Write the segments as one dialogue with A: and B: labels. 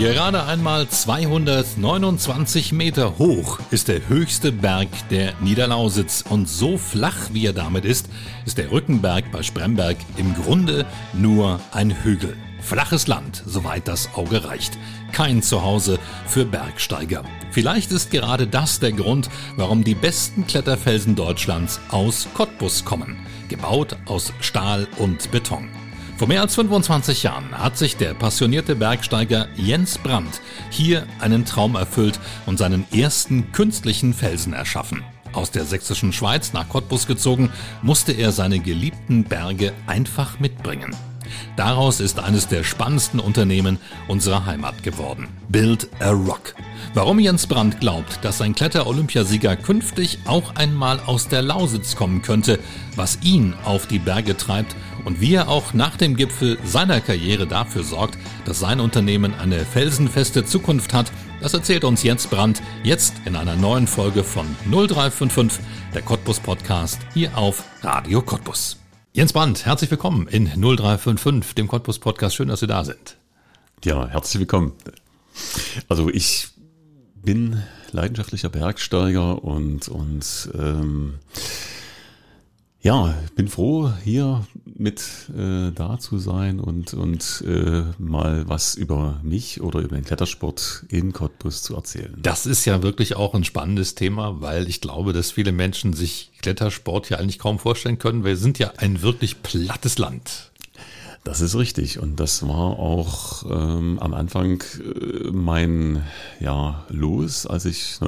A: Gerade einmal 229 Meter hoch ist der höchste Berg der Niederlausitz und so flach wie er damit ist, ist der Rückenberg bei Spremberg im Grunde nur ein Hügel. Flaches Land, soweit das Auge reicht. Kein Zuhause für Bergsteiger. Vielleicht ist gerade das der Grund, warum die besten Kletterfelsen Deutschlands aus Cottbus kommen. Gebaut aus Stahl und Beton. Vor mehr als 25 Jahren hat sich der passionierte Bergsteiger Jens Brandt hier einen Traum erfüllt und seinen ersten künstlichen Felsen erschaffen. Aus der sächsischen Schweiz nach Cottbus gezogen, musste er seine geliebten Berge einfach mitbringen. Daraus ist eines der spannendsten Unternehmen unserer Heimat geworden. Build a Rock. Warum Jens Brandt glaubt, dass sein Kletter-Olympiasieger künftig auch einmal aus der Lausitz kommen könnte, was ihn auf die Berge treibt und wie er auch nach dem Gipfel seiner Karriere dafür sorgt, dass sein Unternehmen eine felsenfeste Zukunft hat, das erzählt uns Jens Brandt jetzt in einer neuen Folge von 0355, der Cottbus Podcast, hier auf Radio Cottbus. Jens Brandt, herzlich willkommen in 0355, dem Cottbus Podcast. Schön, dass Sie da sind.
B: Ja, herzlich willkommen. Also ich bin leidenschaftlicher Bergsteiger und, und ähm, ja, bin froh, hier mit äh, da zu sein und, und äh, mal was über mich oder über den Klettersport in Cottbus zu erzählen.
A: Das ist ja wirklich auch ein spannendes Thema, weil ich glaube, dass viele Menschen sich Klettersport ja eigentlich kaum vorstellen können. Wir sind ja ein wirklich plattes Land.
B: Das ist richtig und das war auch ähm, am Anfang äh, mein ja, Los, als ich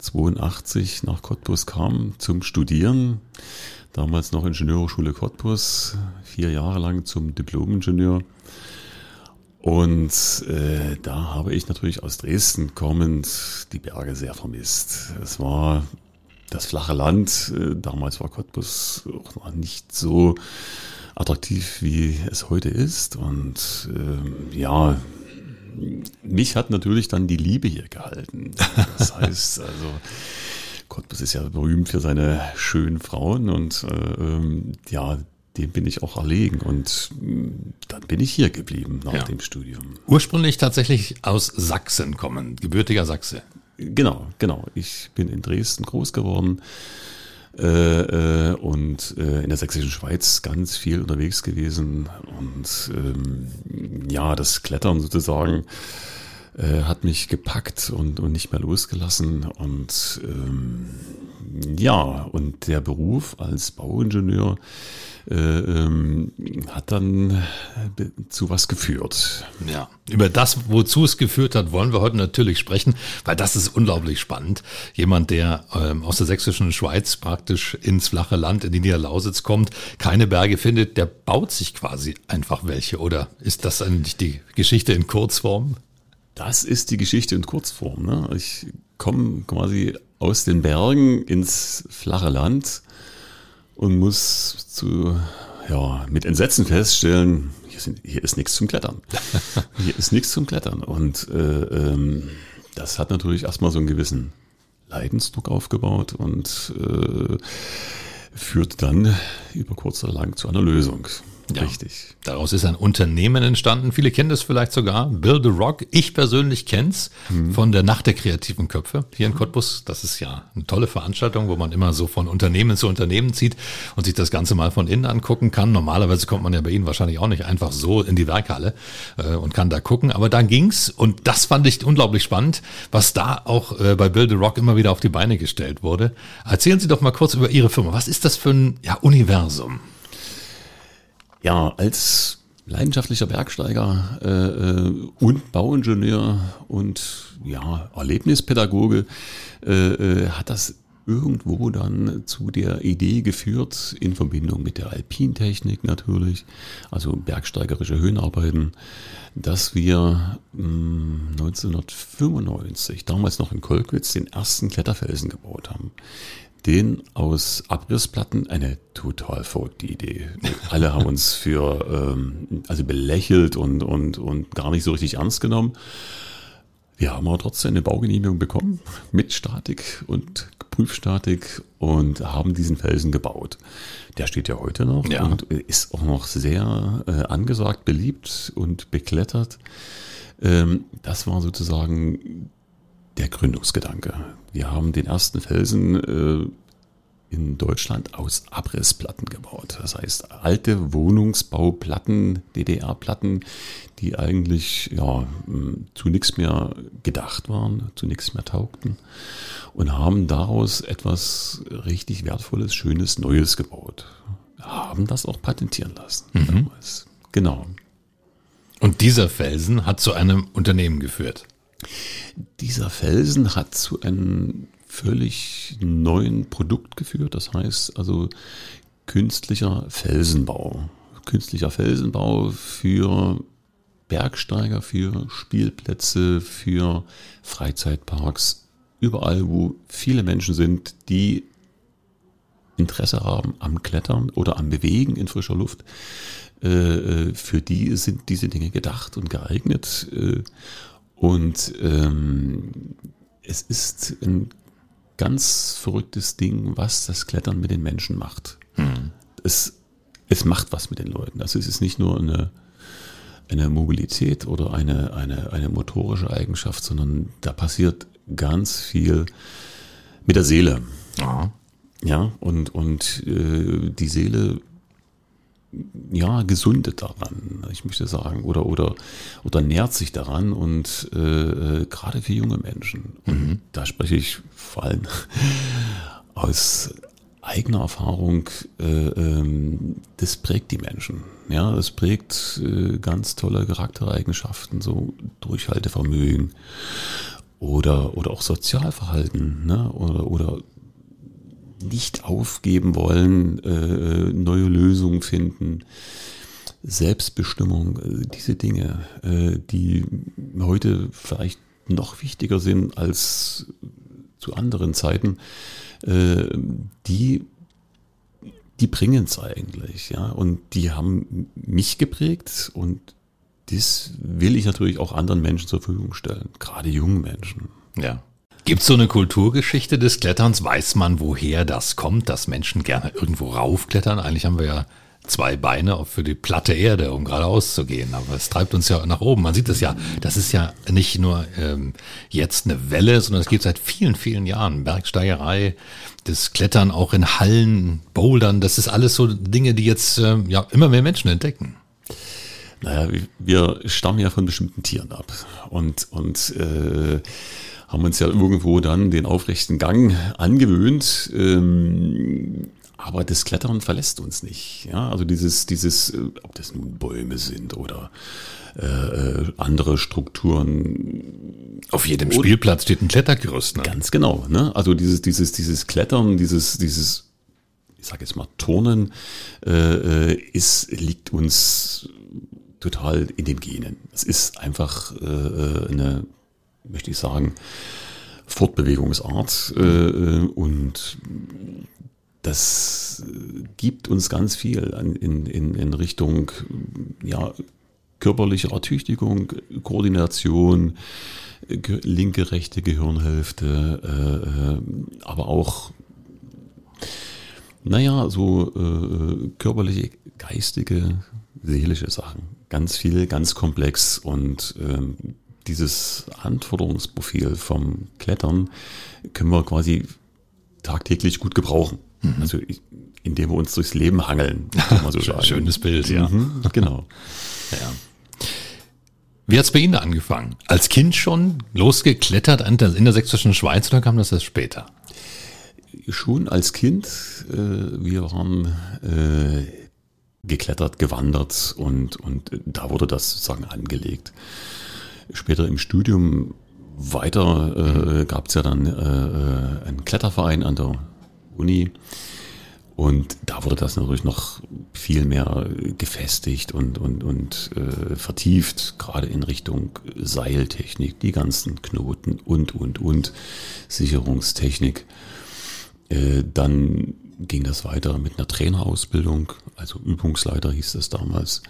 B: 1982 nach Cottbus kam zum Studieren. Damals noch Ingenieurhochschule Cottbus, vier Jahre lang zum Diplomingenieur. Und äh, da habe ich natürlich aus Dresden kommend die Berge sehr vermisst. Es war das flache Land. Äh, damals war Cottbus auch noch nicht so attraktiv, wie es heute ist. Und ähm, ja, mich hat natürlich dann die Liebe hier gehalten. Das heißt, also Cottbus ist ja berühmt für seine schönen Frauen und äh, ähm, ja, dem bin ich auch erlegen und mm, dann bin ich hier geblieben nach ja. dem Studium.
A: Ursprünglich tatsächlich aus Sachsen kommen, gebürtiger Sachse.
B: Genau, genau. Ich bin in Dresden groß geworden äh, äh, und äh, in der sächsischen Schweiz ganz viel unterwegs gewesen. Und ähm, ja, das Klettern sozusagen äh, hat mich gepackt und, und nicht mehr losgelassen. Und ähm, ja, und der Beruf als Bauingenieur äh, ähm, hat dann äh, zu was geführt.
A: Ja, über das, wozu es geführt hat, wollen wir heute natürlich sprechen, weil das ist unglaublich spannend. Jemand, der ähm, aus der sächsischen Schweiz praktisch ins flache Land, in die Niederlausitz kommt, keine Berge findet, der baut sich quasi einfach welche. Oder ist das eigentlich die Geschichte in Kurzform?
B: Das ist die Geschichte in Kurzform. Ne? Ich komme quasi aus den Bergen ins flache Land und muss zu, ja, mit Entsetzen feststellen, hier, sind, hier ist nichts zum Klettern. hier ist nichts zum Klettern. Und äh, ähm, das hat natürlich erstmal so einen gewissen Leidensdruck aufgebaut und äh, führt dann über kurz oder lang zu einer Lösung.
A: Ja. Richtig. Daraus ist ein Unternehmen entstanden. Viele kennen das vielleicht sogar. Build a Rock. Ich persönlich kenn's mhm. von der Nacht der kreativen Köpfe hier in Cottbus. Das ist ja eine tolle Veranstaltung, wo man immer so von Unternehmen zu Unternehmen zieht und sich das Ganze mal von innen angucken kann. Normalerweise kommt man ja bei Ihnen wahrscheinlich auch nicht einfach so in die Werkhalle äh, und kann da gucken. Aber da ging's und das fand ich unglaublich spannend, was da auch äh, bei Build a Rock immer wieder auf die Beine gestellt wurde. Erzählen Sie doch mal kurz über Ihre Firma. Was ist das für ein ja, Universum?
B: Ja, als leidenschaftlicher Bergsteiger äh, äh, und Bauingenieur und ja, Erlebnispädagoge äh, äh, hat das irgendwo dann zu der Idee geführt, in Verbindung mit der Alpintechnik natürlich, also bergsteigerische Höhenarbeiten, dass wir mh, hm, 1995, damals noch in Kolkwitz, den ersten Kletterfelsen gebaut haben den aus Abrissplatten eine total verrückte Idee. Alle haben uns für ähm, also belächelt und, und, und gar nicht so richtig ernst genommen. Wir haben aber trotzdem eine Baugenehmigung bekommen mit Statik und Prüfstatik und haben diesen Felsen gebaut. Der steht ja heute noch
A: Ja.
B: und ist auch noch sehr äh, angesagt, beliebt und beklettert. Ähm, das war sozusagen der Gründungsgedanke. Wir haben den ersten Felsen äh, in Deutschland aus Abrissplatten gebaut. Das heißt, alte Wohnungsbauplatten, DDR-Platten, die eigentlich ja, zu nichts mehr gedacht waren, zu nichts mehr taugten und haben daraus etwas richtig Wertvolles, Schönes, Neues gebaut. Haben das auch patentieren lassen. damals. Genau.
A: Und dieser Felsen hat zu einem Unternehmen geführt.
B: Dieser Felsen hat zu einem völlig neuen Produkt geführt. Das heißt also künstlicher Felsenbau. Künstlicher Felsenbau für Bergsteiger, für Spielplätze, für Freizeitparks. Überall, wo viele Menschen sind, die Interesse haben am Klettern oder am Bewegen in frischer Luft, äh, für die sind diese Dinge gedacht und geeignet. Und ähm, es ist ein ganz verrücktes Ding, was das Klettern mit den Menschen macht. Es, es macht was mit den Leuten. Also es ist nicht nur eine, eine Mobilität oder eine, eine, eine motorische Eigenschaft, sondern da passiert ganz viel mit der Seele.
A: Ja.
B: Ja, und, und äh, die Seele ja, gesundet daran, ich möchte sagen, oder, oder, oder nährt sich daran und äh, äh, gerade für junge Menschen. Und da spreche ich vor allem aus eigener Erfahrung, äh, ähm, das prägt die Menschen. Ja, es prägt äh, ganz tolle Charaktereigenschaften, so Durchhaltevermögen oder, oder auch Sozialverhalten, ne? oder, oder nicht aufgeben wollen, äh, neue Lösungen finden, Selbstbestimmung, äh, diese Dinge, äh, die heute vielleicht noch wichtiger sind als zu anderen Zeiten, äh, die, die bringen es eigentlich, ja, und die haben mich geprägt und das will ich natürlich auch anderen Menschen zur Verfügung stellen, gerade jungen Menschen.
A: Ja. Gibt es so eine Kulturgeschichte des Kletterns? Weiß man, woher das kommt, dass Menschen gerne irgendwo raufklettern? Eigentlich haben wir ja zwei Beine für die platte Erde, um geradeaus zu gehen. Aber es treibt uns ja nach oben. Man sieht es ja, das ist ja nicht nur ähm, jetzt eine Welle, sondern es gibt seit vielen, vielen Jahren Bergsteigerei, das Klettern auch in Hallen, Bouldern. Das ist alles so Dinge, die jetzt ähm, ja immer mehr Menschen entdecken.
B: Naja, wir stammen ja von bestimmten Tieren ab und, und äh, haben uns ja irgendwo dann den aufrechten Gang angewöhnt. Ähm, aber das Klettern verlässt uns nicht. Ja, also dieses, dieses, äh, ob das nun Bäume sind oder äh, äh, andere Strukturen,
A: Auf jedem Spielplatz steht ein Klettergerüst. Ne?
B: Ganz genau. Ne? Also dieses, dieses, dieses Klettern, dieses, dieses, ich sage jetzt mal Turnen, äh, äh, ist, liegt uns total in den Genen. Es ist einfach äh, eine, möchte ich sagen, Fortbewegungsart äh, äh, und das gibt uns ganz viel in, in, in Richtung ja, körperliche Ertüchtigung, Koordination, linke, rechte Gehirnhälfte, äh, aber auch, naja, so körperliche, geistige, seelische Sachen. Ganz viel, ganz komplex und ähm, dieses Anforderungsprofil vom Klettern können wir quasi tagtäglich gut gebrauchen. Also ich- indem wir uns durchs Leben hangeln, kann man so sagen.
A: Schönes Bild, ja.
B: Mhm, genau.
A: ja. Wie hat's bei Ihnen angefangen? Als Kind schon losgeklettert in der, in der sächsischen Schweiz oder kam das erst später?
B: Schon als Kind, äh, wir waren äh, geklettert, gewandert und, und da wurde das sozusagen angelegt. Später im Studium weiter äh, gab es ja dann äh, äh, einen Kletterverein an der Uni und da wurde das natürlich noch viel mehr gefestigt und, und, und äh, vertieft, gerade in Richtung Seiltechnik, die ganzen Knoten und, und, und, Sicherungstechnik. Äh, dann ging das weiter mit einer Trainerausbildung, also Übungsleiter hieß das damals.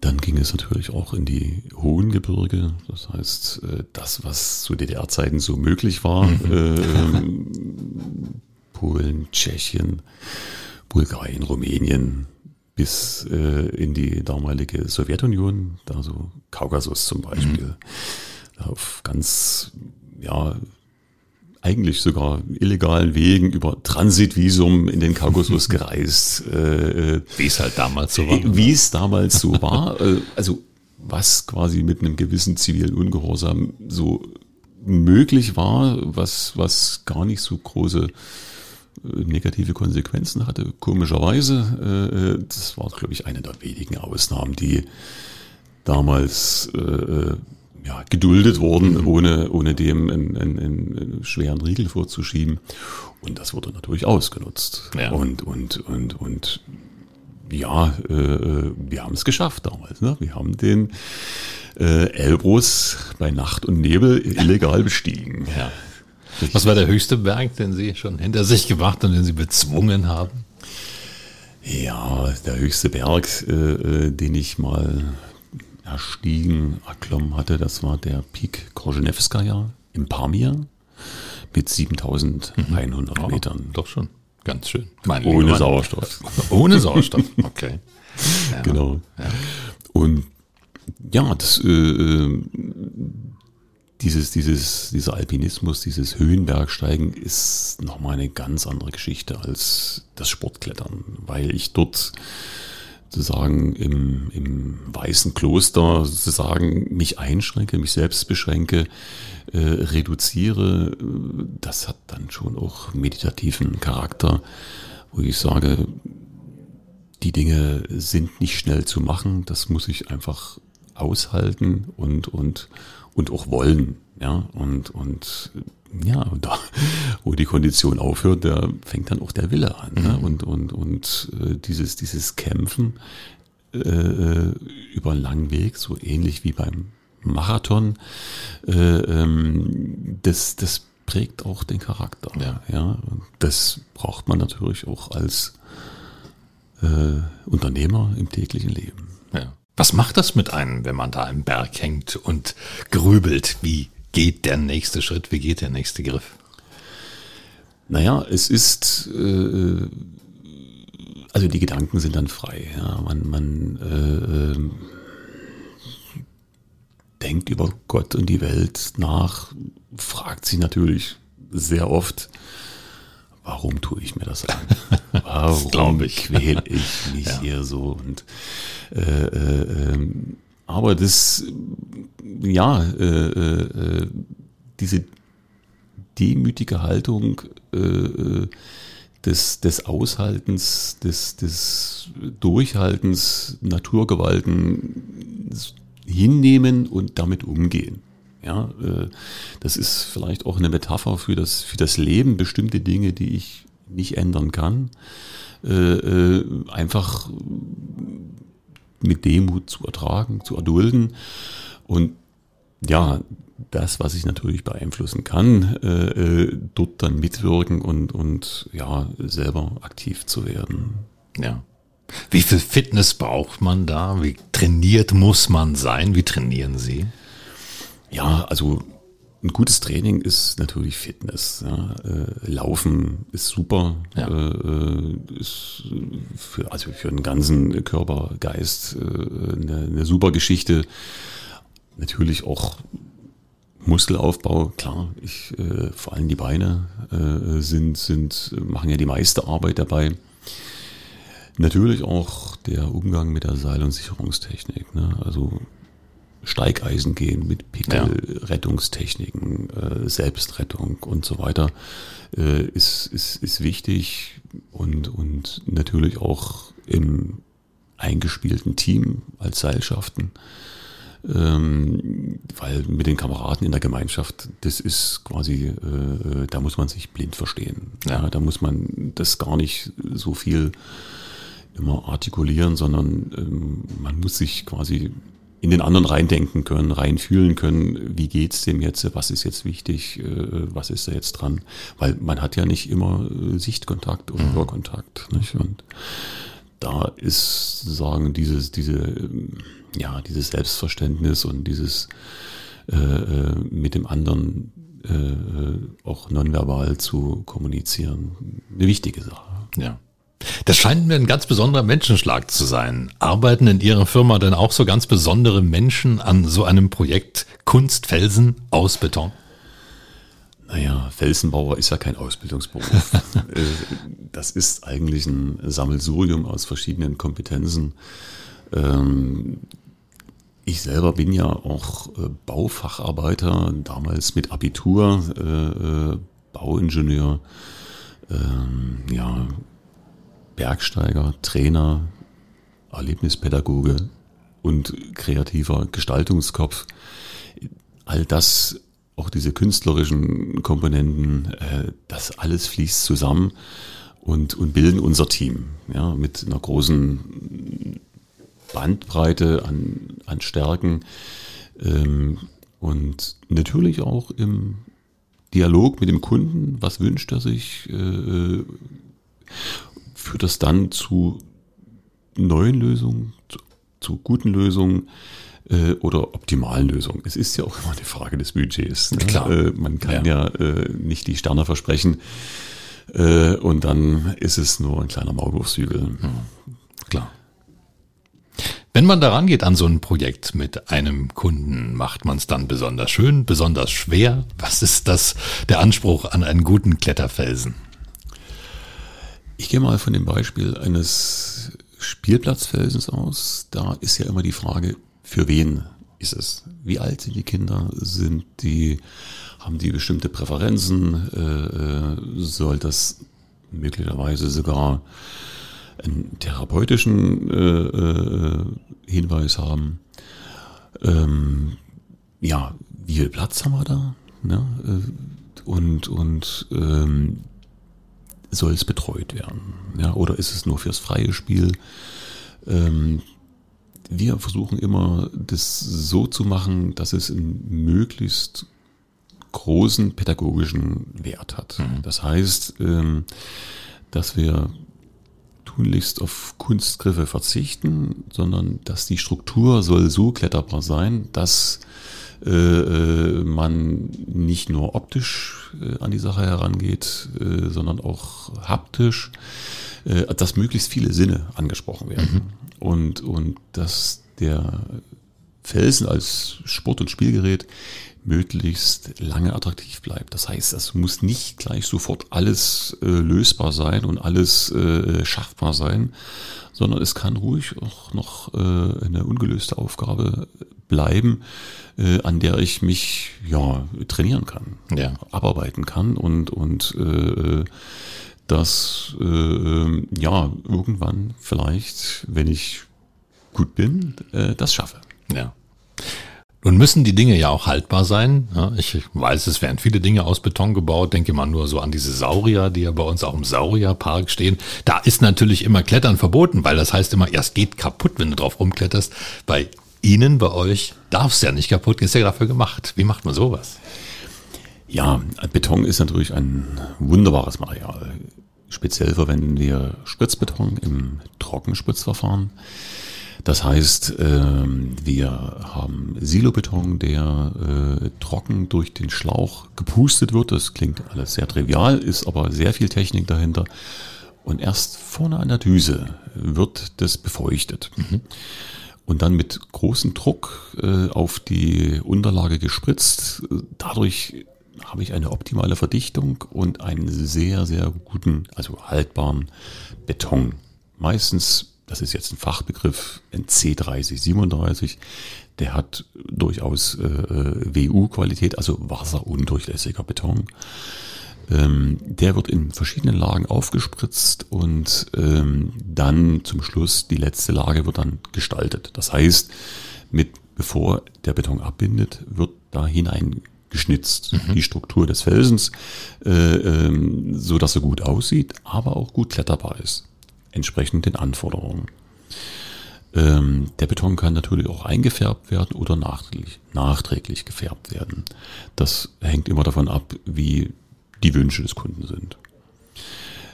B: Dann ging es natürlich auch in die hohen Gebirge, das heißt, äh, das, was zu DDR-Zeiten so möglich war, mhm. äh, Polen, Tschechien, Bulgarien, Rumänien, bis äh, in die damalige Sowjetunion, da so Kaukasus zum Beispiel, mhm. auf ganz, ja, eigentlich sogar illegalen Wegen über Transitvisum in den Kaukasus gereist.
A: Äh, äh, wie es halt damals so war.
B: Wie es damals so war. Äh, also was quasi mit einem gewissen zivilen Ungehorsam so möglich war, was, was gar nicht so große negative Konsequenzen hatte, komischerweise. Das war, glaube ich, eine der wenigen Ausnahmen, die damals ja, geduldet worden, mhm. ohne, ohne dem einen, einen, einen schweren Riegel vorzuschieben. Und das wurde natürlich ausgenutzt. Ja. Und, und, und, und ja, äh, wir haben es geschafft damals. Ne? Wir haben den äh, Elbrus bei Nacht und Nebel illegal bestiegen. Ja.
A: Was war der höchste Berg, den Sie schon hinter sich gemacht und den Sie bezwungen haben?
B: Ja, der höchste Berg, äh, äh den ich mal erstiegen, erklommen hatte, das war der Peak Korzenewskaja im Pamir mit 7100 mhm. Metern.
A: Doch schon. Ganz schön.
B: Mein Ohne Sauerstoff.
A: Ohne Sauerstoff, okay.
B: Ja. Genau. Ja. Und ja, das, äh, äh, dieses, dieses, dieser Alpinismus, dieses Höhenbergsteigen ist nochmal eine ganz andere Geschichte als das Sportklettern, weil ich dort sozusagen im, im weißen Kloster sozusagen mich einschränke, mich selbst beschränke, äh, reduziere, das hat dann schon auch meditativen Charakter, wo ich sage, die Dinge sind nicht schnell zu machen, das muss ich einfach aushalten und, und, und auch wollen. Ja, und, und ja, und da, wo die Kondition aufhört, da fängt dann auch der Wille an. Ne? Mhm. Und, und, und äh, dieses, dieses Kämpfen äh, äh, über einen langen Weg, so ähnlich wie beim Marathon, äh, ähm, das, das prägt auch den Charakter. Ja. Ja? Und das braucht man natürlich auch als äh, Unternehmer im täglichen Leben.
A: Ja. Was macht das mit einem, wenn man da im Berg hängt und grübelt, wie geht der nächste Schritt? Wie geht der nächste Griff?
B: Naja, es ist, äh, also die Gedanken sind dann frei. Ja. Man, man äh, denkt über Gott und die Welt nach, fragt sich natürlich sehr oft, warum tue ich mir das an? Warum ich. quäle ich mich ja. hier so? Und äh, äh, ähm, aber das, ja, äh, äh, diese demütige Haltung äh, des, des Aushaltens, des, des Durchhaltens, Naturgewalten hinnehmen und damit umgehen. Ja, äh, das ist vielleicht auch eine Metapher für das, für das Leben, bestimmte Dinge, die ich nicht ändern kann. Äh, äh, einfach mit Demut zu ertragen, zu erdulden. Und ja, das, was ich natürlich beeinflussen kann, äh, äh, dort dann mitwirken und, und ja, selber aktiv zu werden.
A: Ja. Wie viel Fitness braucht man da? Wie trainiert muss man sein? Wie trainieren Sie?
B: Ja, also ein gutes Training ist natürlich Fitness. Ja. Äh, Laufen ist super, ja. äh, äh ist für, also für den ganzen Körper, Geist äh, eine, eine super Geschichte. Natürlich auch Muskelaufbau, klar, ich, äh, vor allem die Beine äh, sind, sind, machen ja die meiste Arbeit dabei. Natürlich auch der Umgang mit der Seil- und Sicherungstechnik. Ne? Also Steigeisen gehen mit Pickel, ja. Rettungstechniken, äh, Selbstrettung und so weiter, äh, ist, ist, ist wichtig und, und natürlich auch im eingespielten Team als Seilschaften. Ähm, weil mit den Kameraden in der Gemeinschaft, das ist quasi, äh, da muss man sich blind verstehen. Ja. ja. da muss man das gar nicht so viel immer artikulieren, sondern ähm, man muss sich quasi in den anderen reindenken können, reinfühlen können, wie geht's dem jetzt, was ist jetzt wichtig, äh, was ist da jetzt dran, weil man hat ja nicht immer äh, Sichtkontakt oder mhm. Hörkontakt, nicht? Und da ist sagen dieses diese ja dieses Selbstverständnis und dieses äh, äh mit dem anderen äh, auch nonverbal zu kommunizieren eine wichtige Sache.
A: Ja. Das scheint mir ein ganz besonderer Menschenschlag zu sein. Arbeiten in Ihrer Firma denn auch so ganz besondere Menschen an so einem Projekt Kunstfelsen aus Beton?
B: Naja, Felsenbauer ist ja kein Ausbildungsberuf. Äh, das ist eigentlich ein Sammelsurium aus verschiedenen Kompetenzen. Ähm, ich selber bin ja auch äh, Baufacharbeiter, damals mit Abitur, äh, Bauingenieur, ähm, ja, Bergsteiger, Trainer, Erlebnispädagoge und kreativer Gestaltungskopf. All das, auch diese künstlerischen Komponenten, äh, das alles fließt zusammen und, und bilden unser Team. Ja, mit einer großen Bandbreite an, an Stärken ähm, und natürlich auch im Dialog mit dem Kunden, was wünscht er sich, äh, führt das dann zu neuen Lösungen, zu, zu guten Lösungen äh, oder optimalen Lösungen. Es ist ja auch immer eine Frage des Budgets. Ne?
A: Klar.
B: Äh, man kann ja, ja äh, nicht die Sterne versprechen äh, und dann ist es nur ein kleiner Maulwurfshügel.
A: Mhm. Klar. Wenn man daran geht an so ein Projekt mit einem Kunden, macht man es dann besonders schön, besonders schwer? Was ist das der Anspruch an einen guten Kletterfelsen?
B: Ich gehe mal von dem Beispiel eines Spielplatzfelsens aus. Da ist ja immer die Frage, für wen ist es? Wie alt sind die Kinder? Sind die, haben die bestimmte Präferenzen? Äh, äh soll das möglicherweise sogar einen therapeutischen äh, äh, Hinweis haben? Ähm, ja, wie viel Platz haben wir da? Ne? Äh, und und ähm, soll es betreut werden? Ja, oder ist es nur fürs freie Spiel? Ähm, wir versuchen immer, das so zu machen, dass es einen möglichst großen pädagogischen Wert hat. Mhm. Das heißt, ähm, dass wir tunlichst auf Kunstgriffe verzichten, sondern dass die Struktur soll so kletterbar sein, dass äh, äh, man nicht nur optisch äh, an die Sache herangeht, äh, sondern auch haptisch, dass möglichst viele Sinne angesprochen werden. Mhm. Und, und dass der Felsen als Sport- und Spielgerät möglichst lange attraktiv bleibt. Das heißt, es muss nicht gleich sofort alles äh, lösbar sein und alles äh, schaffbar sein, sondern es kann ruhig auch noch äh, eine ungelöste Aufgabe bleiben, äh, an der ich mich ja trainieren kann,
A: ja.
B: abarbeiten kann und und äh, das äh, ja irgendwann vielleicht, wenn ich gut bin, äh, das schaffe.
A: Ja. Nun müssen die Dinge ja auch haltbar sein. ich weiß, es werden viele Dinge aus Beton gebaut. Denke mal nur so an diese Saurier, die ja bei uns auch im Saurierpark stehen. Da ist natürlich immer Klettern verboten, weil das heißt immer, erst geht kaputt, wenn du drauf rumkletterst. Bei Ihnen, bei euch, darf es ja nicht kaputt gehen, ist ja dafür gemacht. Wie macht man sowas?
B: Ja, Beton ist natürlich ein wunderbares Material. Speziell verwenden wir Spritzbeton im Trockenspritzverfahren. Das heißt, ähm, wir haben Silobeton, der äh, trocken durch den Schlauch gepustet wird. Das klingt alles sehr trivial, ist aber sehr viel Technik dahinter. Und erst vorne an der Düse wird das befeuchtet. Mhm. Und dann mit großem Druck äh, auf die Unterlage gespritzt. Dadurch habe ich eine optimale Verdichtung und einen sehr, sehr guten, also haltbaren Beton. Meistens das ist jetzt ein Fachbegriff, ein C3037, der hat durchaus äh, äh WU-Qualität, also wasserundurchlässiger Beton. Ähm, der wird in verschiedenen Lagen aufgespritzt und ähm, dann zum Schluss die letzte Lage wird dann gestaltet. Das heißt, mit bevor der Beton abbindet, wird da hinein geschnitzt, mhm. die Struktur des Felsens, äh, ähm, so dass er gut aussieht, aber auch gut kletterbar ist entsprechend den Anforderungen. Ähm, der Beton kann natürlich auch eingefärbt werden oder nachträglich, nachträglich gefärbt werden. Das hängt immer davon ab, wie die Wünsche des Kunden sind.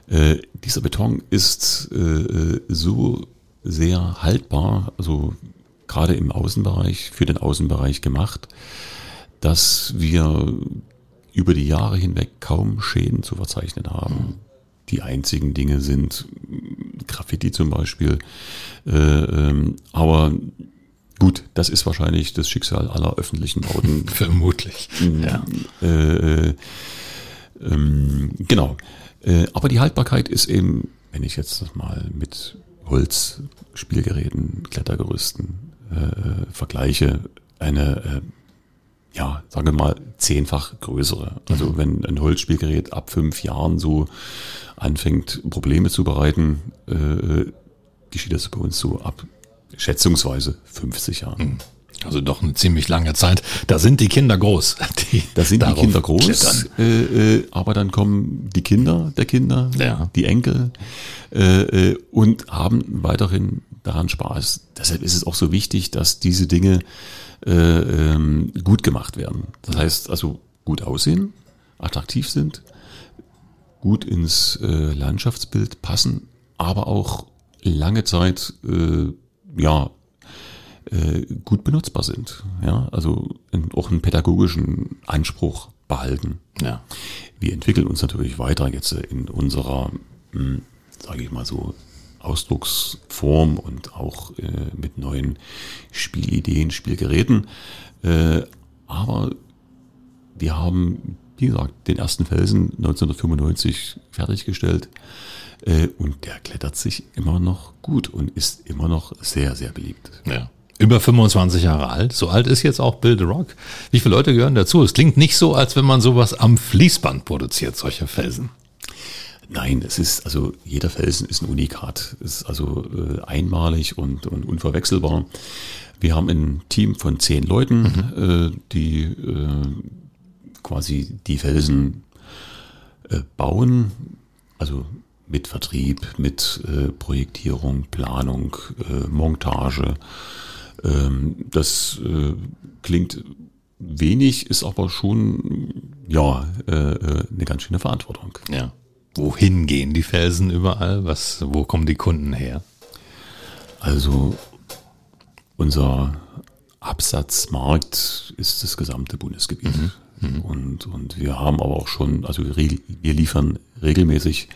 B: Äh, dieser Beton ist äh, so sehr haltbar, also gerade im Außenbereich, für den Außenbereich gemacht, dass wir über die Jahre hinweg kaum Schäden zu verzeichnen haben. Die einzigen Dinge sind Graffiti zum Beispiel. Äh, ähm, aber gut, das ist wahrscheinlich das Schicksal aller öffentlichen Bauten.
A: Vermutlich.
B: Ja. Äh, äh, ähm, genau. Äh, aber die Haltbarkeit ist eben, wenn ich jetzt mal mit Holzspielgeräten, Klettergerüsten äh, vergleiche, eine ja, sagen wir mal, zehnfach größere. Also mhm. wenn ein Holzspielgerät ab fünf Jahren so anfängt, Probleme zu bereiten, äh, geschieht das bei uns so ab schätzungsweise 50 Jahren. Mhm.
A: Also doch eine ziemlich lange Zeit. Da sind die Kinder groß.
B: Die da sind die Kinder groß, äh, äh, aber dann kommen die Kinder der Kinder, ja. die Enkel äh, äh, und haben weiterhin daran Spaß. Deshalb ist es auch so wichtig, dass diese Dinge äh, ähm, gut gemacht werden. Das heißt also gut aussehen, attraktiv sind, gut ins äh, Landschaftsbild passen, aber auch lange Zeit äh, ja äh, gut benutzbar sind. Ja, also in, auch einen pädagogischen Anspruch behalten. Ja. Wir entwickeln uns natürlich weiter jetzt in unserer, hm, sage ich mal so, Ausdrucksform und auch äh, mit neuen Spielideen, Spielgeräten. Äh, aber wir haben, wie gesagt, den ersten Felsen 1995 fertiggestellt äh, und der klettert sich immer noch gut und ist immer noch sehr, sehr beliebt.
A: Ja. Über 25 Jahre alt. So alt ist jetzt auch Build a Rock. Wie viele Leute gehören dazu? Es klingt nicht so, als wenn man sowas am Fließband produziert, solche Felsen.
B: Nein, es ist, also jeder Felsen ist ein Unikat. Es ist also äh, einmalig und, und unverwechselbar. Wir haben ein Team von zehn Leuten, mhm. äh, die äh, quasi die Felsen äh, bauen, also mit Vertrieb, mit äh, Projektierung, Planung, äh, Montage. Ähm, das äh, klingt wenig, ist aber schon ja äh, äh, eine ganz schöne Verantwortung.
A: Ja. Wohin gehen die Felsen überall? Was, wo kommen die Kunden her?
B: Also unser Absatzmarkt ist das gesamte Bundesgebiet. Mhm. Mhm. Und, und wir haben aber auch schon, also wir, wir liefern regelmäßig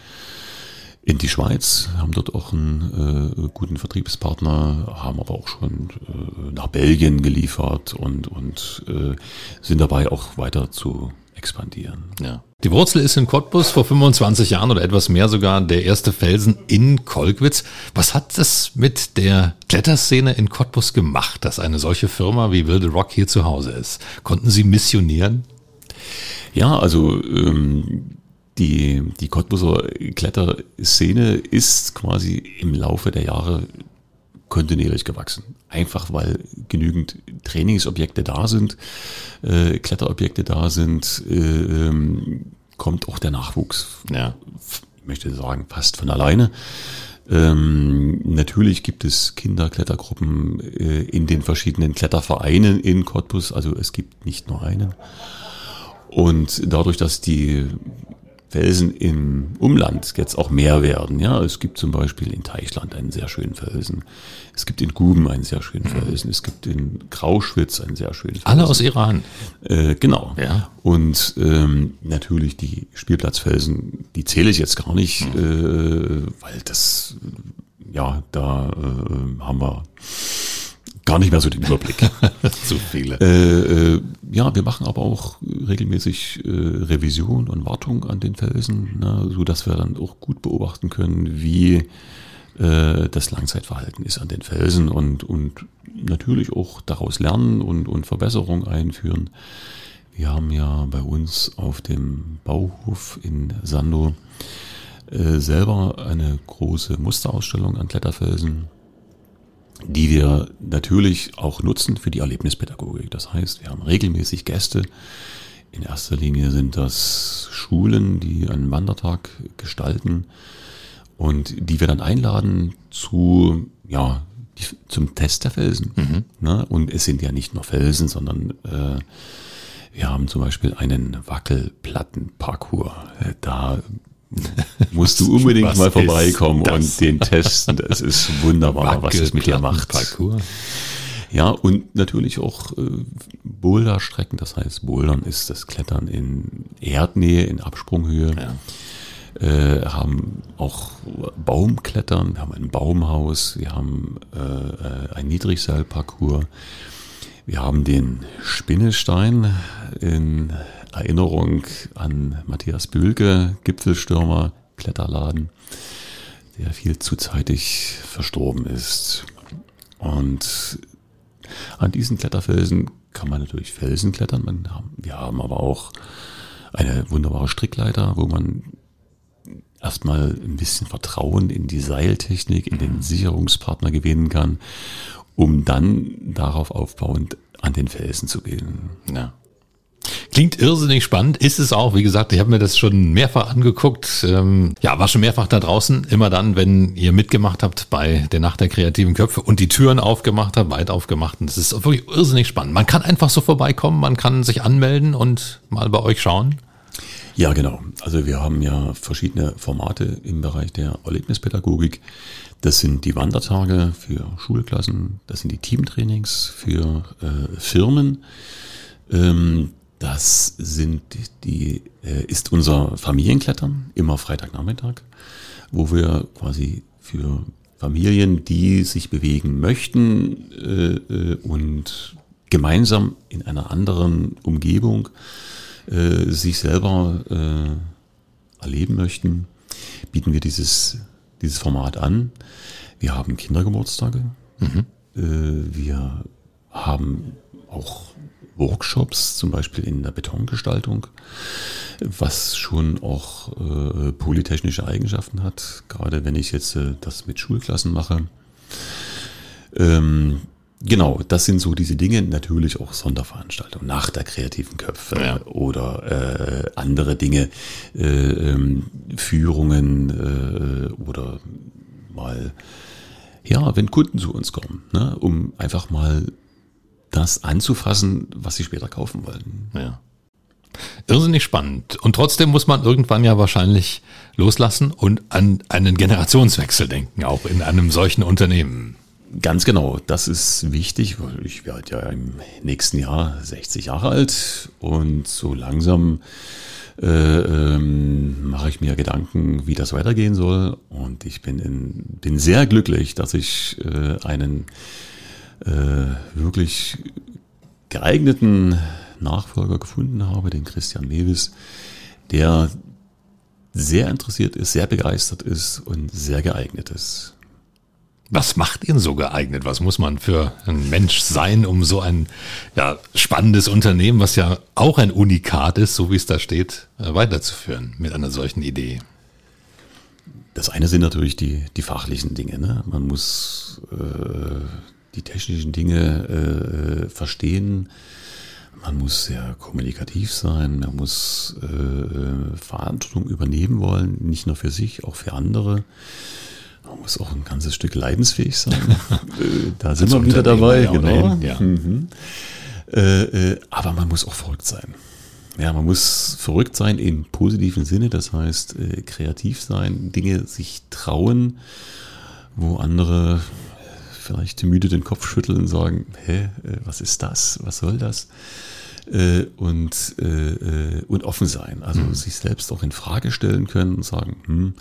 B: in die Schweiz, haben dort auch einen äh, guten Vertriebspartner, haben aber auch schon äh, nach Belgien geliefert und, und äh, sind dabei auch weiter zu expandieren.
A: Ja. Die Wurzel ist in Cottbus vor 25 Jahren oder etwas mehr sogar der erste Felsen in Kolkwitz. Was hat das mit der Kletterszene in Cottbus gemacht, dass eine solche Firma wie Wilde Rock hier zu Hause ist? Konnten Sie missionieren?
B: Ja, also ähm, die, die Cottbuser Kletterszene ist quasi im Laufe der Jahre kontinuierlich gewachsen. Einfach weil genügend Trainingsobjekte da sind, äh, Kletterobjekte da sind, äh, ähm, kommt auch der Nachwuchs. Ja. Ich möchte sagen, fast von alleine. Ähm, natürlich gibt es Kinderklettergruppen äh, in den verschiedenen Klettervereinen in Cottbus. Also es gibt nicht nur einen. Und dadurch, dass die Felsen im Umland jetzt auch mehr werden. Ja, es gibt zum Beispiel in Teichland einen sehr schönen Felsen. Es gibt in Guben einen sehr schönen Felsen. Es gibt in Grauschwitz einen sehr schönen Felsen.
A: Alle aus Iran.
B: Äh, genau. Ja. Und ähm, natürlich die Spielplatzfelsen, die zähle ich jetzt gar nicht, mhm. äh, weil das, ja, da äh, haben wir gar nicht mehr so den Überblick.
A: Zu viele.
B: Äh, äh, ja, wir machen aber auch regelmäßig äh, Revision und Wartung an den Felsen, ne, so dass wir dann auch gut beobachten können, wie äh, das Langzeitverhalten ist an den Felsen und, und natürlich auch daraus lernen und, und Verbesserungen einführen. Wir haben ja bei uns auf dem Bauhof in Sando äh, selber eine große Musterausstellung an Kletterfelsen die wir natürlich auch nutzen für die Erlebnispädagogik. Das heißt, wir haben regelmäßig Gäste. In erster Linie sind das Schulen, die einen Wandertag gestalten und die wir dann einladen zu ja, zum Test der Felsen. Mhm. Ne? Und es sind ja nicht nur Felsen, sondern äh, wir haben zum Beispiel einen Wackelplattenparcours. Äh, da musst du unbedingt mal vorbeikommen und den testen. Das ist wunderbar, was es mit dir macht. Ja, und natürlich auch äh, Boulderstrecken. Das heißt, Bouldern ist das Klettern in Erdnähe, in Absprunghöhe. Ja äh, haben auch Baumklettern, wir haben ein Baumhaus, wir haben äh, äh, ein Niedrigseilparcours, wir haben den Spinnestein in Erinnerung an Matthias Bülke, Gipfelstürmer, Kletterladen, der viel zu zeitig verstorben ist. Und an diesen Kletterfelsen kann man natürlich Felsen klettern. wir haben aber auch eine wunderbare Strickleiter, wo man erstmal ein bisschen Vertrauen in die Seiltechnik, in den Sicherungspartner gewinnen kann, um dann darauf aufbauend an den Felsen zu gehen.
A: Ja. Klingt irrsinnig spannend, ist es auch. Wie gesagt, ich habe mir das schon mehrfach angeguckt. Ähm, ja, war schon mehrfach da draußen. Immer dann, wenn ihr mitgemacht habt bei der Nacht der kreativen Köpfe und die Türen aufgemacht habt, weit aufgemacht. Und das ist wirklich irrsinnig spannend. Man kann einfach so vorbeikommen, man kann sich anmelden und mal bei euch schauen.
B: Ja, genau. Also wir haben ja verschiedene Formate im Bereich der Erlebnispädagogik. Das sind die Wandertage für Schulklassen, das sind die Teamtrainings für äh, Firmen. Ähm, das sind die, äh, ist unser Familienklettern, immer Freitagnachmittag, wo wir quasi für Familien, die sich bewegen möchten äh, äh und gemeinsam in einer anderen Umgebung äh, sich selber äh, erleben möchten, bieten wir dieses, dieses Format an. Wir haben Kindergeburtstage. Mhm. Äh, wir haben auch Workshops, zum Beispiel in der Betongestaltung, was schon auch äh, polytechnische Eigenschaften hat, gerade wenn ich jetzt äh, das mit Schulklassen mache. Ähm, Genau, das sind so diese Dinge. Natürlich auch Sonderveranstaltungen nach der kreativen Köpfe ja. oder äh, andere Dinge, äh, ähm, Führungen äh, oder mal, ja, wenn Kunden zu uns kommen, ne, um einfach mal das anzufassen, was sie später kaufen wollen.
A: Ja. Irrsinnig spannend. Und trotzdem muss man irgendwann ja wahrscheinlich loslassen und an einen Generationswechsel denken, auch in einem solchen Unternehmen.
B: Ganz genau, das ist wichtig, weil ich werde ja im nächsten Jahr 60 Jahre alt und so langsam äh, ähm, mache ich mir Gedanken, wie das weitergehen soll. Und ich bin, in, bin sehr glücklich, dass ich äh, einen wirklich geeigneten Nachfolger gefunden habe, den Christian Mewis, der sehr interessiert ist, sehr begeistert ist und sehr geeignet ist.
A: Was macht ihn so geeignet? Was muss man für ein Mensch sein, um so ein ja, spannendes Unternehmen, was ja auch ein Unikat ist, so wie es da steht, äh, weiterzuführen mit einer solchen Idee?
B: Das eine sind natürlich die, die fachlichen Dinge. Ne? Man muss äh, die technischen Dinge äh, verstehen. Man muss sehr kommunikativ sein. Man muss äh, Verantwortung übernehmen wollen, nicht nur für sich, auch für andere. Man muss auch ein ganzes Stück leidensfähig sein. Äh, da sind wir wieder dabei, genau. Ja. Mhm. Äh, äh, aber man muss auch verrückt sein. Ja, man muss verrückt sein im positiven Sinne, das heißt äh, kreativ sein, Dinge sich trauen, wo andere vielleicht müde den Kopf schütteln und sagen, hä, äh, was ist das, was soll das? äh, und, äh, äh, und offen sein. Also mhm. sich selbst auch in Frage stellen können und sagen, hm,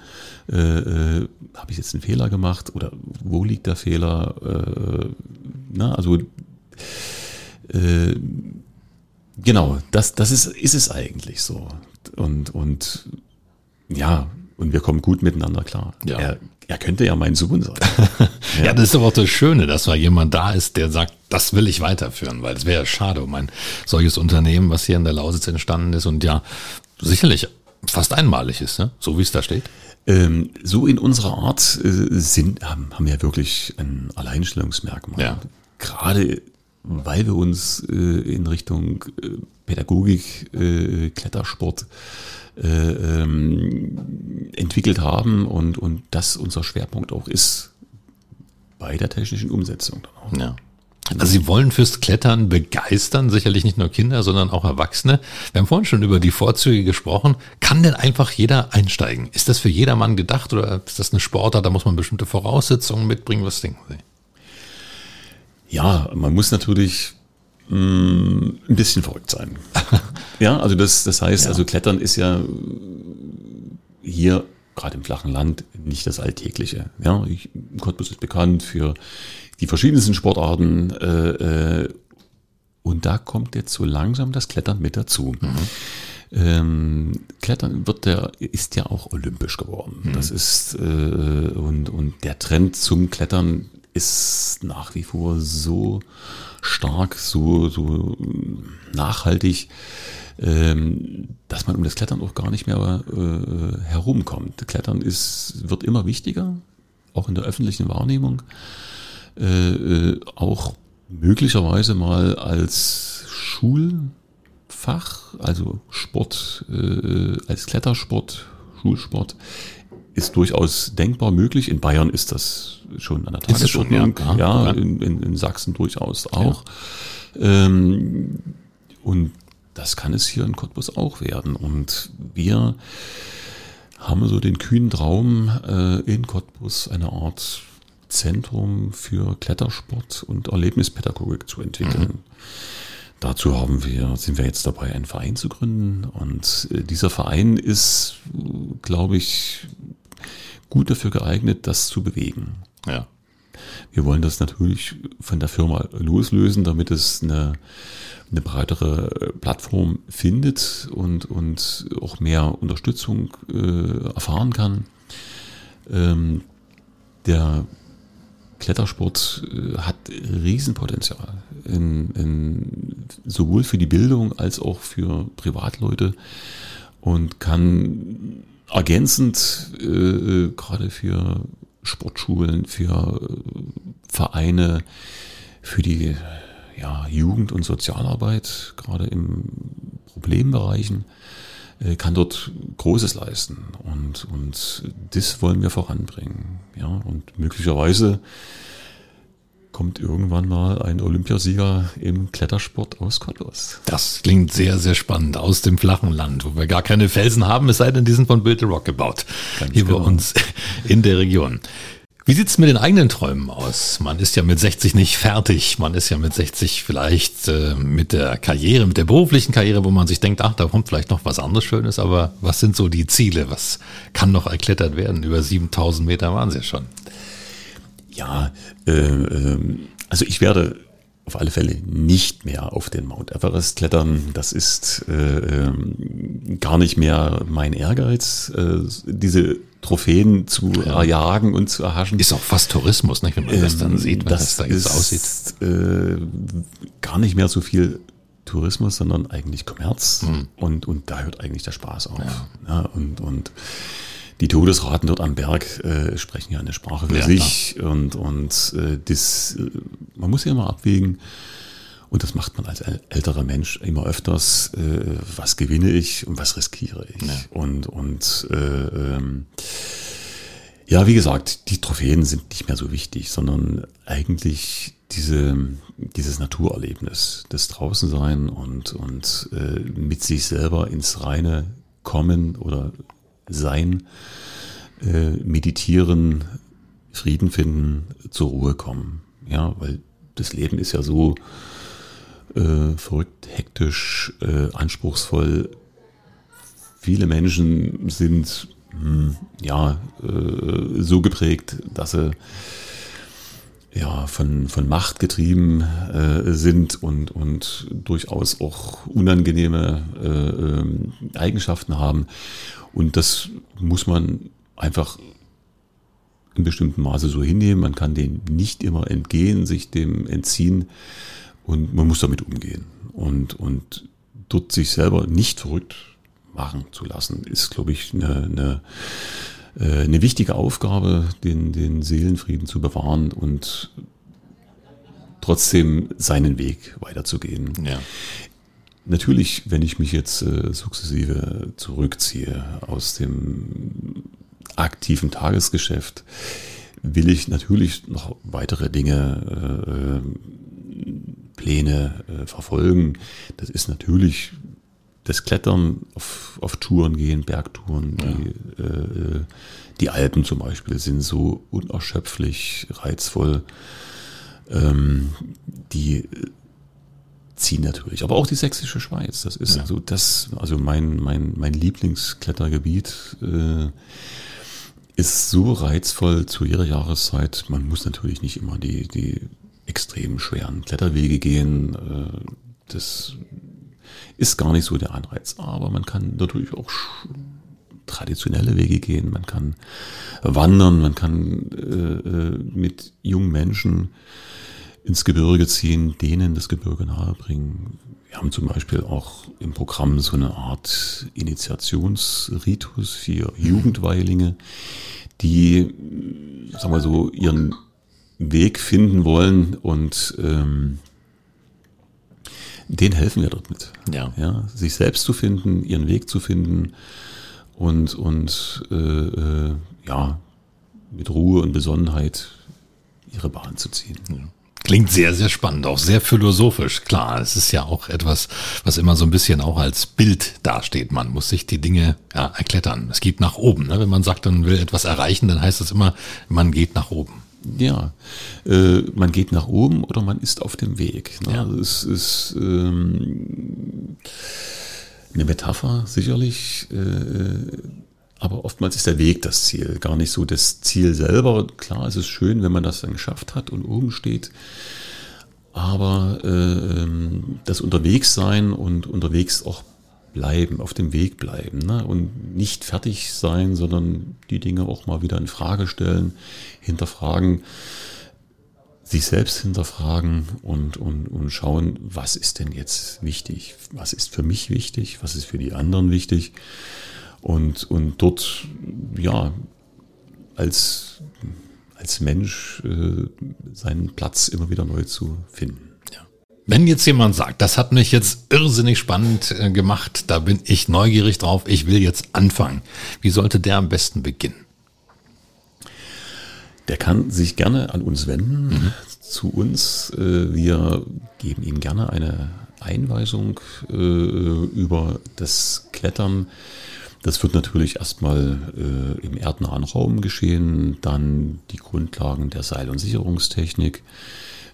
B: äh, äh, habe ich jetzt einen Fehler gemacht oder wo liegt der Fehler? Na, also genau, das, das ist, ist es eigentlich so. Und, und ja, und wir kommen gut miteinander klar. Ja. Er, er könnte ja mein Sohn sein.
A: ja. ja, das ist aber auch das Schöne, dass da jemand da ist, der sagt, das will ich weiterführen, weil es wäre ja schade um ein solches Unternehmen, was hier in der Lausitz entstanden ist und ja sicherlich fast einmalig ist, ne? so wie es da steht.
B: Ähm, so in unserer Art äh, sind, haben, haben wir wirklich ein Alleinstellungsmerkmal. Ja. Gerade weil wir uns äh, in Richtung äh, Pädagogik, äh, Klettersport äh, ähm, entwickelt haben und, und das unser Schwerpunkt auch ist. bei der technischen Umsetzung.
A: Ja. Also Sie wollen fürs Klettern begeistern, sicherlich nicht nur Kinder, sondern auch Erwachsene. Wir haben vorhin schon über die Vorzüge gesprochen. Kann denn einfach jeder einsteigen? Ist das für jedermann gedacht oder ist das eine Sportart, da muss man bestimmte Voraussetzungen mitbringen? Was denken Sie?
B: Ja, man muss natürlich mh, mm, ein bisschen verrückt sein. ja, also das, das heißt, ja. also Klettern ist ja hier gerade im flachen Land nicht das Alltägliche. Ja, ich, Cottbus ist bekannt für die verschiedensten Sportarten äh, äh, und da kommt jetzt so langsam das Klettern mit dazu. Mhm. Ähm, Klettern wird der, ist ja auch olympisch geworden. Mhm. Das ist äh, und, und der Trend zum Klettern ist nach wie vor so stark, so, so nachhaltig, ähm, dass man um das Klettern auch gar nicht mehr äh, herumkommt. Klettern ist, wird immer wichtiger, auch in der öffentlichen Wahrnehmung. Äh, äh, auch möglicherweise mal als Schulfach, also Sport, äh, als Klettersport, Schulsport, ist durchaus denkbar möglich. In Bayern ist das schon an der Tagesordnung, ja, ja, in, in, in, Sachsen durchaus auch. Ja. Ähm, und das kann es hier in Cottbus auch werden. Und wir haben so den kühnen Traum, äh, in Cottbus eine Art Zentrum für Klettersport und Erlebnispädagogik zu entwickeln. Mhm. Dazu haben wir, sind wir jetzt dabei, einen Verein zu gründen. Und äh, dieser Verein ist, glaube ich, gut dafür geeignet, das zu bewegen.
A: Ja.
B: Wir wollen das natürlich von der Firma loslösen, damit es eine, eine breitere Plattform findet und, und auch mehr Unterstützung äh, erfahren kann. Ähm, der Klettersport äh, hat Riesenpotenzial, in, in, sowohl für die Bildung als auch für Privatleute und kann ergänzend äh, äh gerade für Sportschulen, für äh, Vereine, für die ja, Jugend- und Sozialarbeit, gerade in Problembereichen, äh, kann dort Großes leisten. Und, und das wollen wir voranbringen. Ja, und möglicherweise kommt irgendwann mal ein Olympiasieger im Klettersport aus Cottbus.
A: Das klingt sehr, sehr spannend. Aus dem flachen Land, wo wir gar keine Felsen haben, es sei denn, die sind von Build the Rock gebaut. Ganz hier genau. bei uns in der Region. Wie sieht's mit den eigenen Träumen aus? Man ist ja mit 60 nicht fertig. Man ist ja mit 60 vielleicht äh, mit der Karriere, mit der beruflichen Karriere, wo man sich denkt, ach, da kommt vielleicht noch was anderes Schönes. Aber was sind so die Ziele? Was kann noch erklettert werden? Über 7000 Meter waren sie ja schon.
B: Ja, äh, äh, also ich werde auf alle Fälle nicht mehr auf den Mount Everest klettern. Das ist äh, ähm, gar nicht mehr mein Ehrgeiz. Äh, diese Trophäen zu ja. erjagen und zu erhaschen.
A: Ist auch fast Tourismus, nicht, wenn man ähm, das dann sieht,
B: wenn das, das da jetzt aussieht. Äh, gar nicht mehr so viel Tourismus, sondern eigentlich Kommerz. Mhm. Und, und da hört eigentlich der Spaß auf. Ja. ja und, und die Todesraten dort am Berg äh, sprechen ja eine Sprache für ja, sich. Klar. Und, und äh, das, äh, man muss ja immer abwägen, und das macht man als älterer Mensch immer öfters. Äh, was gewinne ich und was riskiere ich? Ja. Und, und äh, ähm, ja, wie gesagt, die Trophäen sind nicht mehr so wichtig, sondern eigentlich diese, dieses Naturerlebnis, das Draußensein und, und äh, mit sich selber ins Reine kommen oder sein, äh, meditieren, Frieden finden, zur Ruhe kommen. Ja, weil das Leben ist ja so, äh, verrückt, hektisch, äh, anspruchsvoll. Viele Menschen sind mh, hm, ja äh, so geprägt, dass sie ja, von, von Macht getrieben äh, sind und, und durchaus auch unangenehme äh, ähm, Eigenschaften haben. Und das muss man einfach in bestimmten Maße so hinnehmen. Man kann dem nicht immer entgehen, sich dem entziehen. Und man muss damit umgehen. Und, und dort sich selber nicht verrückt machen zu lassen, ist, glaube ich, eine, eine, eine wichtige Aufgabe, den, den Seelenfrieden zu bewahren und trotzdem seinen Weg weiterzugehen.
A: Ja.
B: Natürlich, wenn ich mich jetzt äh, sukzessive zurückziehe aus dem aktiven Tagesgeschäft, will ich natürlich noch weitere Dinge, äh, Pläne äh, verfolgen. Das ist natürlich das Klettern auf, auf Touren gehen, Bergtouren, ja. die, äh, die Alpen zum Beispiel sind so unerschöpflich reizvoll. Ähm, die ziehen natürlich. Aber auch die sächsische Schweiz, das ist ja. also das, also mein, mein, mein Lieblingsklettergebiet äh, ist so reizvoll zu jeder Jahreszeit. Man muss natürlich nicht immer die, die extrem schweren Kletterwege gehen. Äh, das ist gar nicht so der Anreiz. Aber man kann natürlich auch traditionelle Wege gehen, man kann wandern, man kann äh, äh mit jungen Menschen ins Gebirge ziehen, denen das Gebirge nahebringen. Wir haben zum Beispiel auch im Programm so eine Art Initiationsritus für Jugendweilinge, die, sagen wir so, ihren Weg finden wollen und ähm, denen helfen wir dort mit. Ja. ja. Sich selbst zu finden, ihren Weg zu finden und, und äh, äh, ja, mit Ruhe und Besonnenheit ihre Bahn zu ziehen. Ja.
A: Klingt sehr, sehr spannend, auch sehr philosophisch. Klar, es ist ja auch etwas, was immer so ein bisschen auch als Bild dasteht. Man muss sich die Dinge ja, erklettern. Es geht nach oben. Ne? Wenn man sagt, man will etwas erreichen, dann heißt das immer, man geht nach oben.
B: Ja, äh, man geht nach oben oder man ist auf dem Weg. Ne? Ja. Also es ist ähm, eine Metapher sicherlich. Äh, aber oftmals ist der Weg das Ziel, gar nicht so das Ziel selber. Klar, es ist schön, wenn man das dann geschafft hat und oben steht. Aber äh, ähm, das Unterwegssein und unterwegs auch bleiben, auf dem Weg bleiben ne? und nicht fertig sein, sondern die Dinge auch mal wieder in Frage stellen, hinterfragen, sich selbst hinterfragen und, und, und schauen, was ist denn jetzt wichtig, was ist für mich wichtig, was ist für die anderen wichtig und, und dort, ja, als, als Mensch äh, seinen Platz immer wieder neu zu finden.
A: Wenn jetzt jemand sagt, das hat mich jetzt irrsinnig spannend äh, gemacht, da bin ich neugierig drauf, ich will jetzt anfangen. Wie sollte der am besten beginnen?
B: Der kann sich gerne an uns wenden, mhm. zu uns. Äh, wir geben ihm gerne eine Einweisung äh, über das Klettern das wird natürlich erstmal äh, im erdnahen Raum geschehen, dann die Grundlagen der Seil- und Sicherungstechnik,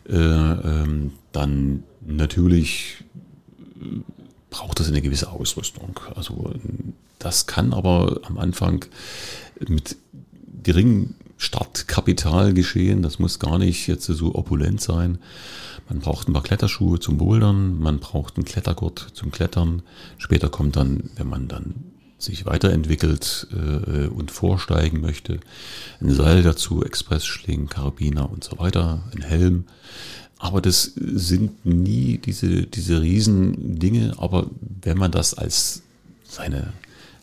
B: ähm, dann natürlich äh, braucht es eine gewisse Ausrüstung. Also das kann aber am Anfang mit geringem Startkapital geschehen. Das muss gar nicht jetzt so opulent sein. Man braucht ein paar Kletterschuhe zum Bouldern, man braucht einen Klettergurt zum Klettern. Später kommt dann, wenn man dann sich weiterentwickelt äh, und vorsteigen möchte. Ein Seil dazu, Expressschlingen, Karabiner und so weiter, ein Helm. Aber das sind nie diese, diese riesen Dinge. Aber wenn man das als seine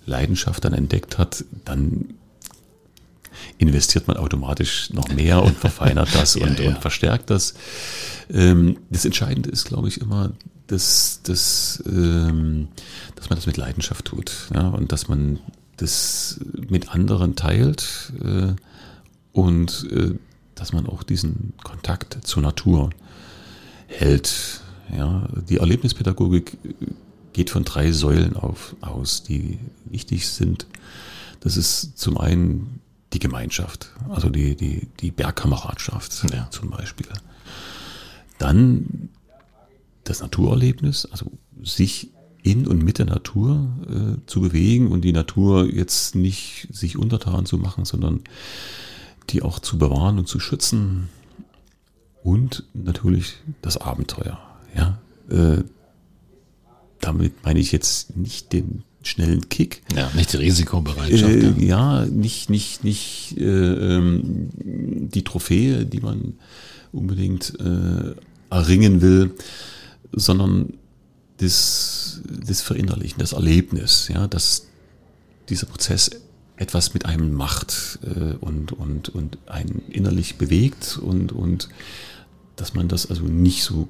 B: Leidenschaft dann entdeckt hat, dann investiert man automatisch noch mehr und verfeinert das ja, und, ja. und verstärkt das. Ähm, das Entscheidende ist, glaube ich, immer, dass, dass, ähm, dass man das mit Leidenschaft tut ja, und dass man das mit anderen teilt äh, und äh, dass man auch diesen Kontakt zur Natur hält. Ja. Die Erlebnispädagogik geht von drei Säulen auf, aus, die wichtig sind. Das ist zum einen die Gemeinschaft, also die, die, die Bergkameradschaft ja. zum Beispiel. Dann das Naturerlebnis, also sich in und mit der Natur äh, zu bewegen und die Natur jetzt nicht sich untertan zu machen, sondern die auch zu bewahren und zu schützen. Und natürlich das Abenteuer. Ja, äh, damit meine ich jetzt nicht den schnellen Kick.
A: Ja, nicht die Risikobereitschaft. Äh,
B: ja. ja. nicht, nicht, nicht äh, ähm, die Trophäe, die man unbedingt äh, erringen will, sondern das, das Verinnerlichen, das Erlebnis, ja, dass dieser Prozess etwas mit einem macht äh, und, und, und einen innerlich bewegt und, und dass man das also nicht so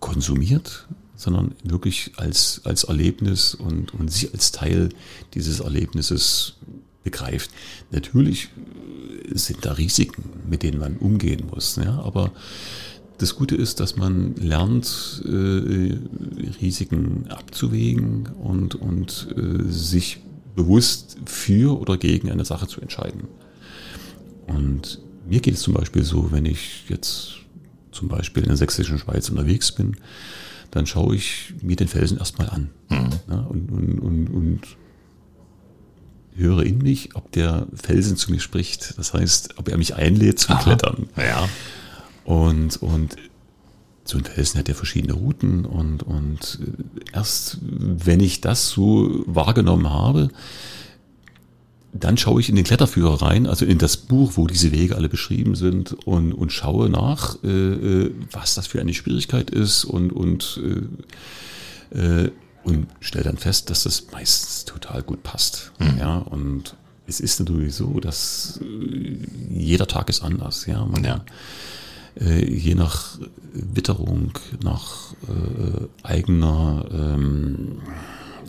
B: konsumiert, sondern wirklich als, als Erlebnis und, und sich als Teil dieses Erlebnisses begreift. Natürlich sind da Risiken mit denen man umgehen muss. Ja? Aber das Gute ist, dass man lernt, äh, Risiken abzuwägen und, und äh, sich bewusst für oder gegen eine Sache zu entscheiden. Und mir geht es zum Beispiel so, wenn ich jetzt zum Beispiel in der sächsischen Schweiz unterwegs bin, dann schaue ich mir den Felsen erstmal an mhm. ja, und, und, und, und höre in mich, ob der Felsen zu mir spricht. Das heißt, ob er mich einlädt zum Aha. Klettern.
A: Ja.
B: Und, und so ein Felsen hat ja verschiedene Routen und, und erst wenn ich das so wahrgenommen habe, dann schaue ich in den Kletterführer rein, also in das Buch, wo diese Wege alle beschrieben sind und, und schaue nach, äh, äh was das für eine Schwierigkeit ist und, und, äh, äh, und stelle dann fest, dass das meistens total gut passt. Mhm. Ja, und es ist natürlich so, dass äh, jeder Tag ist anders. Ja,
A: man, ja.
B: Äh, je nach Witterung, nach äh, eigener ähm,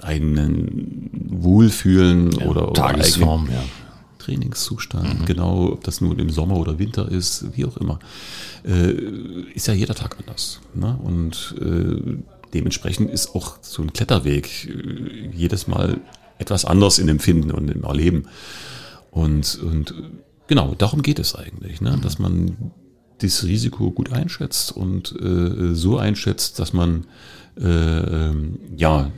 B: eigenen Wohlfühlen ja, oder,
A: Tagesform, ja.
B: Trainingszustand, mhm. genau, ob das nun im Sommer oder Winter ist, wie auch immer, äh, ist ja jeder Tag anders. Ne? Und äh, dementsprechend ist auch so ein Kletterweg äh, jedes Mal etwas anders in Empfinden und im Erleben. Und, und genau, darum geht es eigentlich, ne? Dass man das Risiko gut einschätzt und äh, so einschätzt, dass man äh, ähm, ja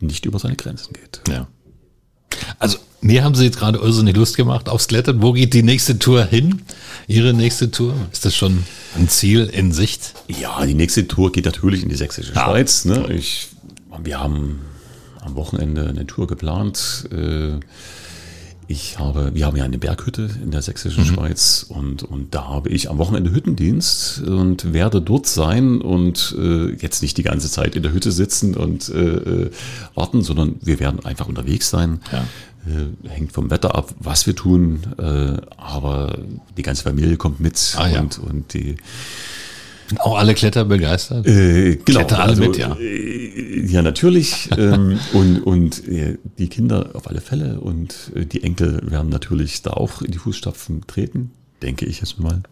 B: nicht über seine Grenzen geht.
A: Ja. Also mir haben Sie jetzt gerade irrsinnig Lust gemacht aufs Klettern. Wo geht die nächste Tour hin? Ihre nächste Tour? Ist das schon ein Ziel in Sicht?
B: Ja, die nächste Tour geht natürlich in die sächsische ja. Schweiz. Ne? Ich, wir haben am Wochenende eine Tour geplant. Äh, ich habe, wir haben ja eine Berghütte in der sächsischen mhm. Schweiz und, und da habe ich am Wochenende Hüttendienst und werde dort sein und äh, jetzt nicht die ganze Zeit in der Hütte sitzen und äh, äh warten, sondern wir werden einfach unterwegs sein. Ja. Äh, hängt vom Wetter ab, was wir tun, äh, aber die ganze Familie kommt mit
A: ah, ja.
B: und, und die
A: auch alle Kletter begeistert?
B: Äh, genau.
A: Kletter alle also, mit, ja.
B: Äh, ja, natürlich. ähm, und und äh, die Kinder auf alle Fälle und äh, die Enkel werden natürlich da auch in die Fußstapfen treten, denke ich jetzt mal.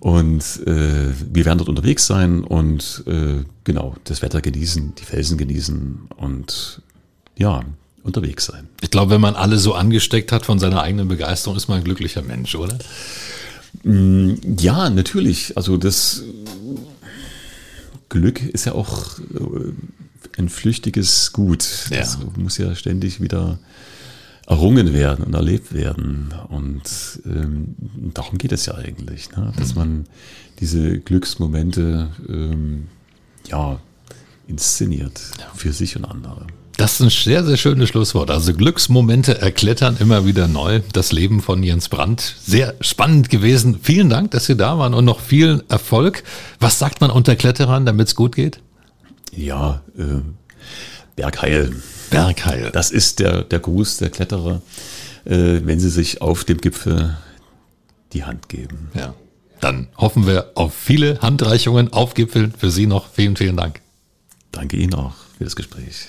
B: Und äh, wir werden dort unterwegs sein und äh, genau das Wetter genießen, die Felsen genießen und ja, unterwegs sein.
A: Ich glaube, wenn man alle so angesteckt hat von seiner eigenen Begeisterung, ist man ein glücklicher Mensch, oder?
B: Mm, ja, natürlich. Also das Glück ist ja auch äh, ein flüchtiges Gut. Ja. Das muss ja ständig wieder errungen werden und erlebt werden. Und ähm, darum geht es ja eigentlich, ne? dass mhm. man diese Glücksmomente ähm, ja, inszeniert ja. für sich und andere.
A: Das ist ein sehr, sehr schönes Schlusswort. Also Glücksmomente erklettern immer wieder neu. Das Leben von Jens Brandt. Sehr spannend gewesen. Vielen Dank, dass Sie da waren und noch viel Erfolg. Was sagt man unter Kletterern, damit es gut geht?
B: Ja, äh, Bergheil.
A: Bergheil.
B: Das ist der, der Gruß der Kletterer, äh, wenn sie sich auf dem Gipfel die Hand geben.
A: Ja. Dann hoffen wir auf viele Handreichungen auf Gipfeln. Für Sie noch vielen, vielen Dank.
B: Danke Ihnen auch für das Gespräch.